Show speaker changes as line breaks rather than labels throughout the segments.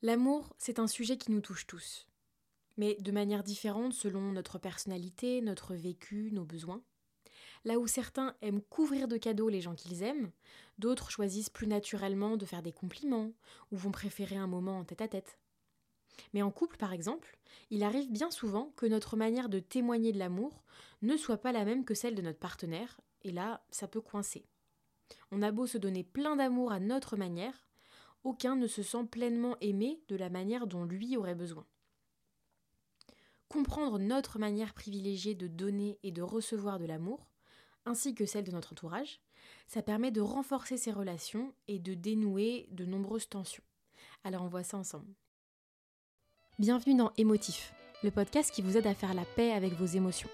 L'amour, c'est un sujet qui nous touche tous, mais de manière différente selon notre personnalité, notre vécu, nos besoins. Là où certains aiment couvrir de cadeaux les gens qu'ils aiment, d'autres choisissent plus naturellement de faire des compliments ou vont préférer un moment en tête à tête. Mais en couple, par exemple, il arrive bien souvent que notre manière de témoigner de l'amour ne soit pas la même que celle de notre partenaire, et là, ça peut coincer. On a beau se donner plein d'amour à notre manière, aucun ne se sent pleinement aimé de la manière dont lui aurait besoin. Comprendre notre manière privilégiée de donner et de recevoir de l'amour, ainsi que celle de notre entourage, ça permet de renforcer ces relations et de dénouer de nombreuses tensions. Alors on voit ça ensemble. Bienvenue dans Émotif, le podcast qui vous aide à faire la paix avec vos émotions.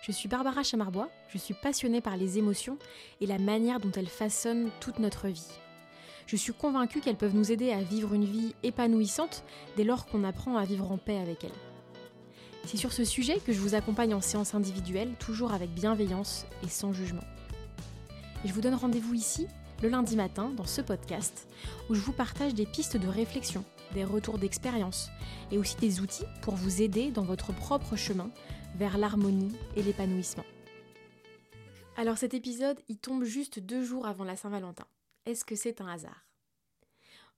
Je suis Barbara Chamarbois, je suis passionnée par les émotions et la manière dont elles façonnent toute notre vie. Je suis convaincue qu'elles peuvent nous aider à vivre une vie épanouissante dès lors qu'on apprend à vivre en paix avec elles. C'est sur ce sujet que je vous accompagne en séance individuelle, toujours avec bienveillance et sans jugement. Je vous donne rendez-vous ici, le lundi matin, dans ce podcast, où je vous partage des pistes de réflexion, des retours d'expérience, et aussi des outils pour vous aider dans votre propre chemin vers l'harmonie et l'épanouissement. Alors cet épisode, il tombe juste deux jours avant la Saint-Valentin. Est-ce que c'est un hasard?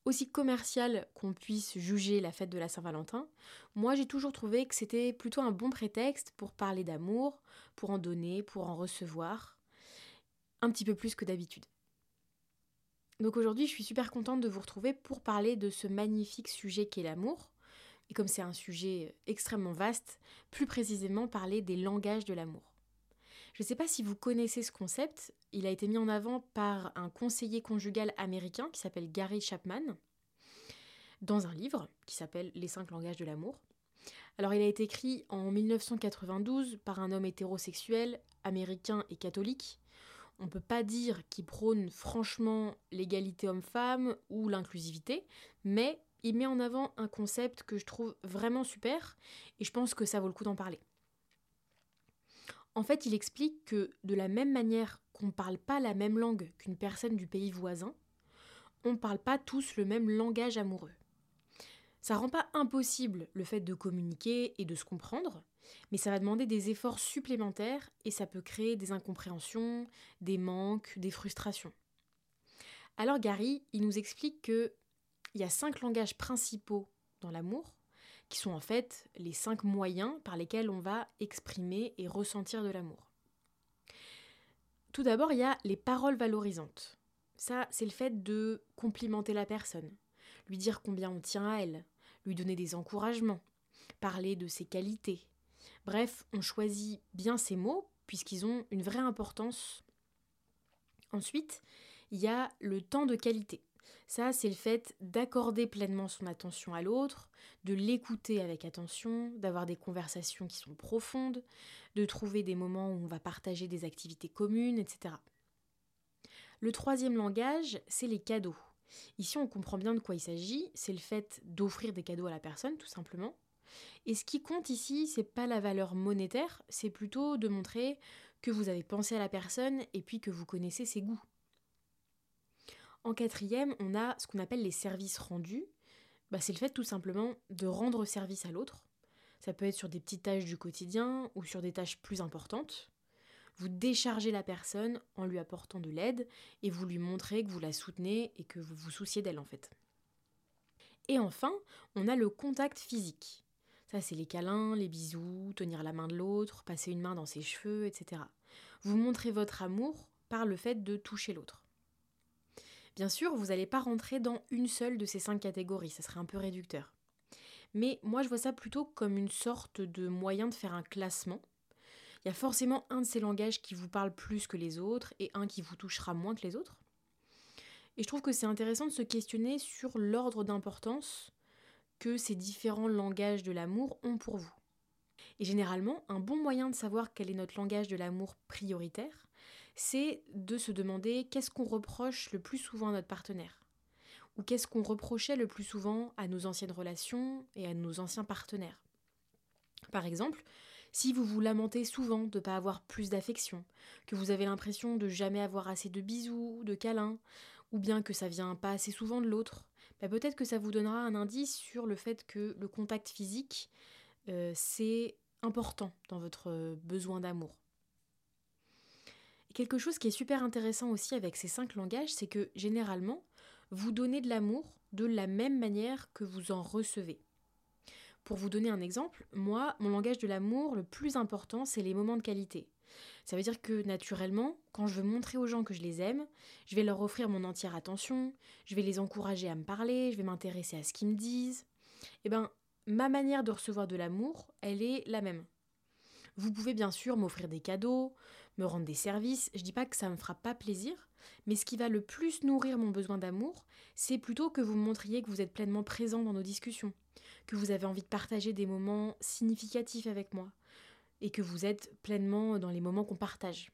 Aussi commercial qu'on puisse juger la fête de la Saint-Valentin, moi j'ai toujours trouvé que c'était plutôt un bon prétexte pour parler d'amour, pour en donner, pour en recevoir, un petit peu plus que d'habitude. Donc aujourd'hui, je suis super contente de vous retrouver pour parler de ce magnifique sujet qu'est l'amour. Et comme c'est un sujet extrêmement vaste, plus précisément parler des langages de l'amour. Je ne sais pas si vous connaissez ce concept, il a été mis en avant par un conseiller conjugal américain qui s'appelle Gary Chapman, dans un livre qui s'appelle Les cinq langages de l'amour. Alors il a été écrit en 1992 par un homme hétérosexuel, américain et catholique. On ne peut pas dire qu'il prône franchement l'égalité homme-femme ou l'inclusivité, mais il met en avant un concept que je trouve vraiment super et je pense que ça vaut le coup d'en parler. En fait, il explique que de la même manière qu'on ne parle pas la même langue qu'une personne du pays voisin, on ne parle pas tous le même langage amoureux. Ça rend pas impossible le fait de communiquer et de se comprendre, mais ça va demander des efforts supplémentaires et ça peut créer des incompréhensions, des manques, des frustrations. Alors Gary, il nous explique que il y a cinq langages principaux dans l'amour qui sont en fait les cinq moyens par lesquels on va exprimer et ressentir de l'amour. Tout d'abord, il y a les paroles valorisantes. Ça, c'est le fait de complimenter la personne, lui dire combien on tient à elle, lui donner des encouragements, parler de ses qualités. Bref, on choisit bien ces mots puisqu'ils ont une vraie importance. Ensuite, il y a le temps de qualité. Ça, c'est le fait d'accorder pleinement son attention à l'autre, de l'écouter avec attention, d'avoir des conversations qui sont profondes, de trouver des moments où on va partager des activités communes, etc. Le troisième langage, c'est les cadeaux. Ici, on comprend bien de quoi il s'agit, c'est le fait d'offrir des cadeaux à la personne, tout simplement. Et ce qui compte ici, c'est pas la valeur monétaire, c'est plutôt de montrer que vous avez pensé à la personne et puis que vous connaissez ses goûts. En quatrième, on a ce qu'on appelle les services rendus. Bah, c'est le fait tout simplement de rendre service à l'autre. Ça peut être sur des petites tâches du quotidien ou sur des tâches plus importantes. Vous déchargez la personne en lui apportant de l'aide et vous lui montrez que vous la soutenez et que vous vous souciez d'elle en fait. Et enfin, on a le contact physique. Ça, c'est les câlins, les bisous, tenir la main de l'autre, passer une main dans ses cheveux, etc. Vous montrez votre amour par le fait de toucher l'autre. Bien sûr, vous n'allez pas rentrer dans une seule de ces cinq catégories, ça serait un peu réducteur. Mais moi, je vois ça plutôt comme une sorte de moyen de faire un classement. Il y a forcément un de ces langages qui vous parle plus que les autres et un qui vous touchera moins que les autres. Et je trouve que c'est intéressant de se questionner sur l'ordre d'importance que ces différents langages de l'amour ont pour vous. Et généralement, un bon moyen de savoir quel est notre langage de l'amour prioritaire, c'est de se demander qu'est-ce qu'on reproche le plus souvent à notre partenaire ou qu'est-ce qu'on reprochait le plus souvent à nos anciennes relations et à nos anciens partenaires. Par exemple, si vous vous lamentez souvent de ne pas avoir plus d'affection, que vous avez l'impression de jamais avoir assez de bisous, de câlins, ou bien que ça vient pas assez souvent de l'autre, bah, peut-être que ça vous donnera un indice sur le fait que le contact physique, euh, c'est important dans votre besoin d'amour. Quelque chose qui est super intéressant aussi avec ces cinq langages, c'est que généralement, vous donnez de l'amour de la même manière que vous en recevez. Pour vous donner un exemple, moi, mon langage de l'amour le plus important, c'est les moments de qualité. Ça veut dire que naturellement, quand je veux montrer aux gens que je les aime, je vais leur offrir mon entière attention, je vais les encourager à me parler, je vais m'intéresser à ce qu'ils me disent. Eh bien, ma manière de recevoir de l'amour, elle est la même. Vous pouvez bien sûr m'offrir des cadeaux, me rendre des services, je dis pas que ça me fera pas plaisir, mais ce qui va le plus nourrir mon besoin d'amour, c'est plutôt que vous me montriez que vous êtes pleinement présent dans nos discussions, que vous avez envie de partager des moments significatifs avec moi, et que vous êtes pleinement dans les moments qu'on partage.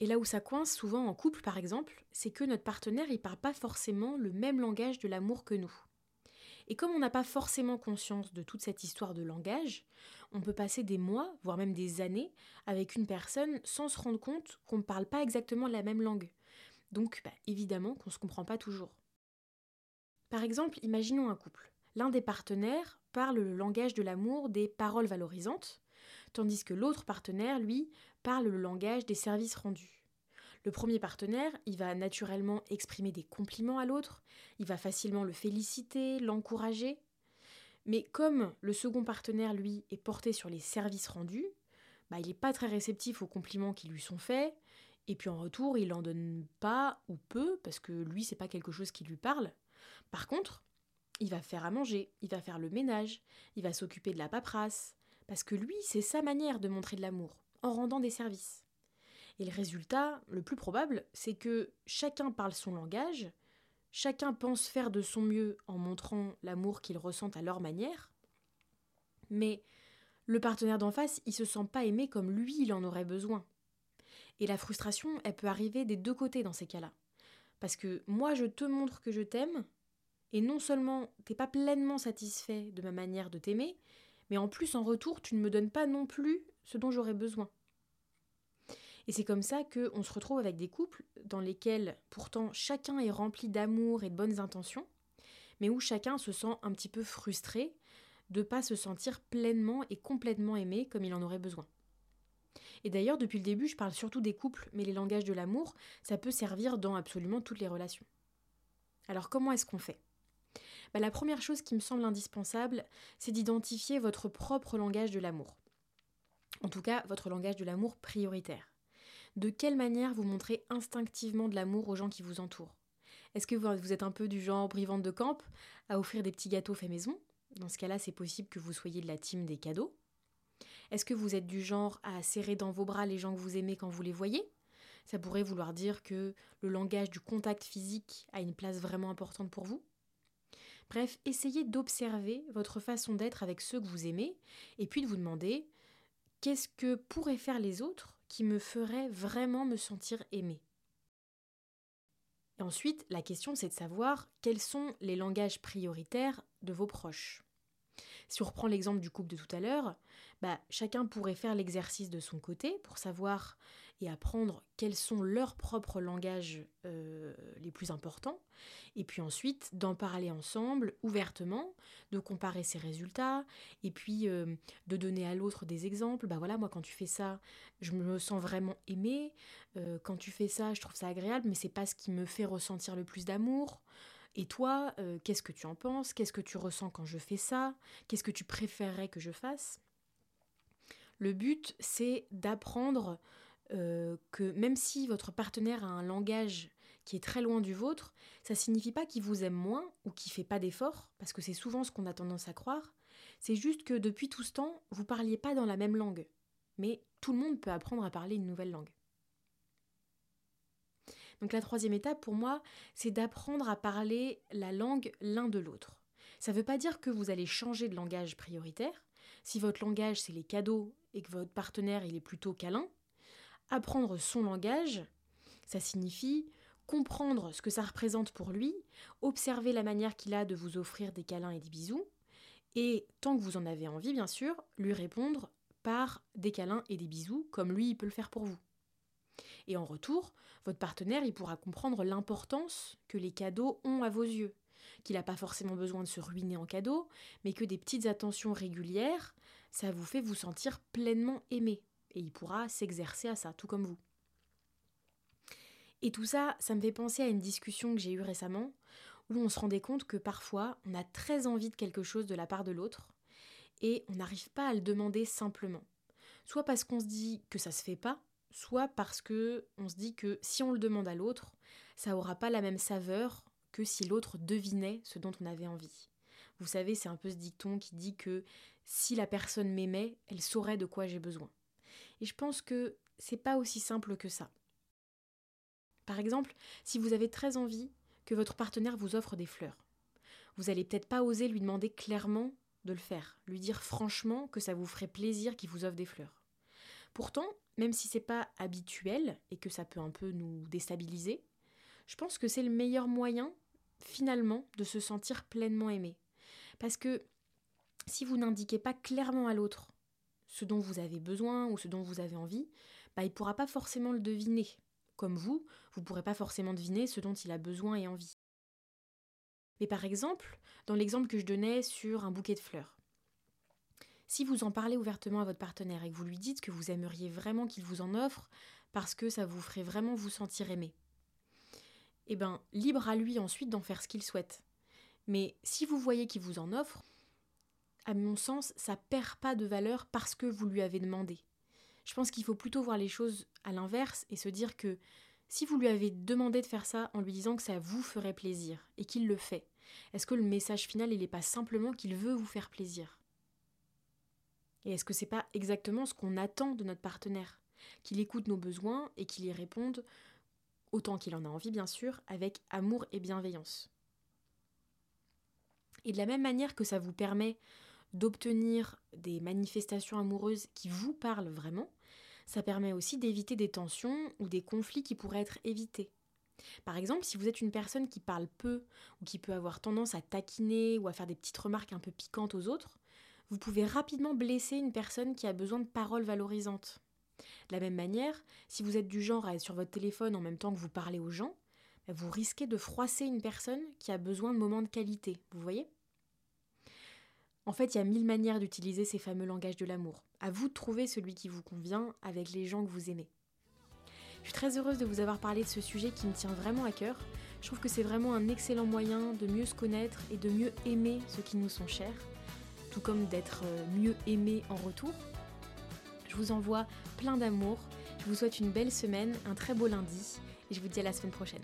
Et là où ça coince souvent en couple par exemple, c'est que notre partenaire il parle pas forcément le même langage de l'amour que nous. Et comme on n'a pas forcément conscience de toute cette histoire de langage, on peut passer des mois, voire même des années, avec une personne sans se rendre compte qu'on ne parle pas exactement la même langue. Donc bah, évidemment qu'on ne se comprend pas toujours. Par exemple, imaginons un couple. L'un des partenaires parle le langage de l'amour des paroles valorisantes, tandis que l'autre partenaire, lui, parle le langage des services rendus. Le premier partenaire, il va naturellement exprimer des compliments à l'autre, il va facilement le féliciter, l'encourager. Mais comme le second partenaire, lui, est porté sur les services rendus, bah, il n'est pas très réceptif aux compliments qui lui sont faits, et puis en retour, il n'en donne pas ou peu, parce que lui, c'est pas quelque chose qui lui parle. Par contre, il va faire à manger, il va faire le ménage, il va s'occuper de la paperasse, parce que lui, c'est sa manière de montrer de l'amour, en rendant des services. Et le résultat, le plus probable, c'est que chacun parle son langage, chacun pense faire de son mieux en montrant l'amour qu'il ressent à leur manière, mais le partenaire d'en face, il se sent pas aimé comme lui, il en aurait besoin. Et la frustration, elle peut arriver des deux côtés dans ces cas-là. Parce que moi, je te montre que je t'aime, et non seulement t'es pas pleinement satisfait de ma manière de t'aimer, mais en plus, en retour, tu ne me donnes pas non plus ce dont j'aurais besoin. Et c'est comme ça qu'on se retrouve avec des couples dans lesquels pourtant chacun est rempli d'amour et de bonnes intentions, mais où chacun se sent un petit peu frustré de ne pas se sentir pleinement et complètement aimé comme il en aurait besoin. Et d'ailleurs, depuis le début, je parle surtout des couples, mais les langages de l'amour, ça peut servir dans absolument toutes les relations. Alors comment est-ce qu'on fait? Bah, La première chose qui me semble indispensable, c'est d'identifier votre propre langage de l'amour. En tout cas, votre langage de l'amour prioritaire. De quelle manière vous montrez instinctivement de l'amour aux gens qui vous entourent? Est-ce que vous êtes un peu du genre brivante de camp à offrir des petits gâteaux faits maison? Dans ce cas-là, c'est possible que vous soyez de la team des cadeaux. Est-ce que vous êtes du genre à serrer dans vos bras les gens que vous aimez quand vous les voyez? Ça pourrait vouloir dire que le langage du contact physique a une place vraiment importante pour vous? Bref, essayez d'observer votre façon d'être avec ceux que vous aimez et puis de vous demander qu'est-ce que pourraient faire les autres qui me ferait vraiment me sentir aimé. Et ensuite, la question c'est de savoir quels sont les langages prioritaires de vos proches. Si on reprend l'exemple du couple de tout à l'heure, bah, chacun pourrait faire l'exercice de son côté pour savoir et apprendre quels sont leurs propres langages euh, les plus importants, et puis ensuite d'en parler ensemble ouvertement, de comparer ses résultats, et puis euh, de donner à l'autre des exemples. Bah voilà, moi quand tu fais ça, je me sens vraiment aimée. Euh, quand tu fais ça, je trouve ça agréable, mais c'est pas ce qui me fait ressentir le plus d'amour. Et toi, qu'est-ce que tu en penses? Qu'est-ce que tu ressens quand je fais ça? Qu'est-ce que tu préférerais que je fasse? Le but, c'est d'apprendre euh, que même si votre partenaire a un langage qui est très loin du vôtre, ça signifie pas qu'il vous aime moins ou qu'il fait pas d'efforts, parce que c'est souvent ce qu'on a tendance à croire. C'est juste que depuis tout ce temps, vous parliez pas dans la même langue. Mais tout le monde peut apprendre à parler une nouvelle langue. Donc la troisième étape pour moi, c'est d'apprendre à parler la langue l'un de l'autre. Ça ne veut pas dire que vous allez changer de langage prioritaire. Si votre langage c'est les cadeaux et que votre partenaire il est plutôt câlin, Apprendre son langage, ça signifie comprendre ce que ça représente pour lui, observer la manière qu'il a de vous offrir des câlins et des bisous, et tant que vous en avez envie, bien sûr, lui répondre par des câlins et des bisous, comme lui, il peut le faire pour vous. Et en retour, votre partenaire, il pourra comprendre l'importance que les cadeaux ont à vos yeux. qu'il n'a pas forcément besoin de se ruiner en cadeau, mais que des petites attentions régulières, ça vous fait vous sentir pleinement aimé. Et il pourra s'exercer à ça, tout comme vous. Et tout ça, ça me fait penser à une discussion que j'ai eue récemment, où on se rendait compte que parfois, on a très envie de quelque chose de la part de l'autre, et on n'arrive pas à le demander simplement. Soit parce qu'on se dit que ça se fait pas, soit parce que on se dit que si on le demande à l'autre, ça aura pas la même saveur que si l'autre devinait ce dont on avait envie. Vous savez, c'est un peu ce dicton qui dit que si la personne m'aimait, elle saurait de quoi j'ai besoin. Et je pense que c'est pas aussi simple que ça. Par exemple, si vous avez très envie que votre partenaire vous offre des fleurs, vous allez peut-être pas oser lui demander clairement de le faire, lui dire franchement que ça vous ferait plaisir qu'il vous offre des fleurs. Pourtant, même si c'est pas habituel et que ça peut un peu nous déstabiliser, je pense que c'est le meilleur moyen finalement de se sentir pleinement aimé. Parce que si vous n'indiquez pas clairement à l'autre ce dont vous avez besoin ou ce dont vous avez envie, bah, il ne pourra pas forcément le deviner. Comme vous, vous ne pourrez pas forcément deviner ce dont il a besoin et envie. Mais par exemple, dans l'exemple que je donnais sur un bouquet de fleurs, si vous en parlez ouvertement à votre partenaire et que vous lui dites que vous aimeriez vraiment qu'il vous en offre parce que ça vous ferait vraiment vous sentir aimé, eh bien, libre à lui ensuite d'en faire ce qu'il souhaite. Mais si vous voyez qu'il vous en offre, à mon sens, ça perd pas de valeur parce que vous lui avez demandé. Je pense qu'il faut plutôt voir les choses à l'inverse et se dire que si vous lui avez demandé de faire ça en lui disant que ça vous ferait plaisir et qu'il le fait, est-ce que le message final il n'est pas simplement qu'il veut vous faire plaisir? Et est-ce que c'est pas exactement ce qu'on attend de notre partenaire? Qu'il écoute nos besoins et qu'il y réponde autant qu'il en a envie bien sûr, avec amour et bienveillance. Et de la même manière que ça vous permet d'obtenir des manifestations amoureuses qui vous parlent vraiment, ça permet aussi d'éviter des tensions ou des conflits qui pourraient être évités. Par exemple, si vous êtes une personne qui parle peu ou qui peut avoir tendance à taquiner ou à faire des petites remarques un peu piquantes aux autres, vous pouvez rapidement blesser une personne qui a besoin de paroles valorisantes. De la même manière, si vous êtes du genre à être sur votre téléphone en même temps que vous parlez aux gens, bah, vous risquez de froisser une personne qui a besoin de moments de qualité, vous voyez? En fait, il y a mille manières d'utiliser ces fameux langages de l'amour. À vous de trouver celui qui vous convient avec les gens que vous aimez. Je suis très heureuse de vous avoir parlé de ce sujet qui me tient vraiment à cœur. Je trouve que c'est vraiment un excellent moyen de mieux se connaître et de mieux aimer ceux qui nous sont chers, tout comme d'être euh, mieux aimé en retour. Je vous envoie plein d'amour. Je vous souhaite une belle semaine, un très beau lundi et je vous dis à la semaine prochaine.